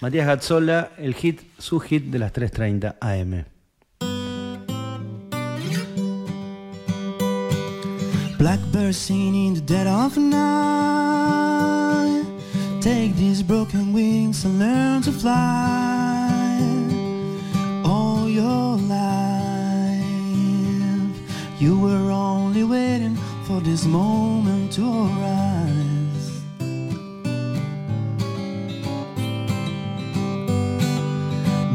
Matías Gazzolla, el hit, su hit de las 3.30 AM. Blackbird singing in the dead of night. Take these broken wings and learn to fly. All your life, you were only waiting for this moment to arise.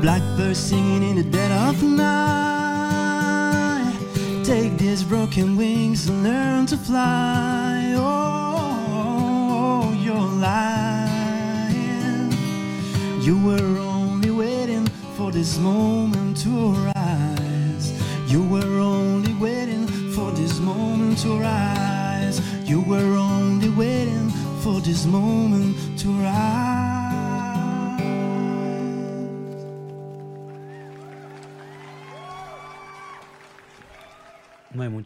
Blackbird singing in the dead of night. Take these broken wings and learn to fly. Oh, your life. You were only waiting for this moment to arise. You were only waiting for this moment to rise. You were only waiting for this moment to rise. No hay mucho.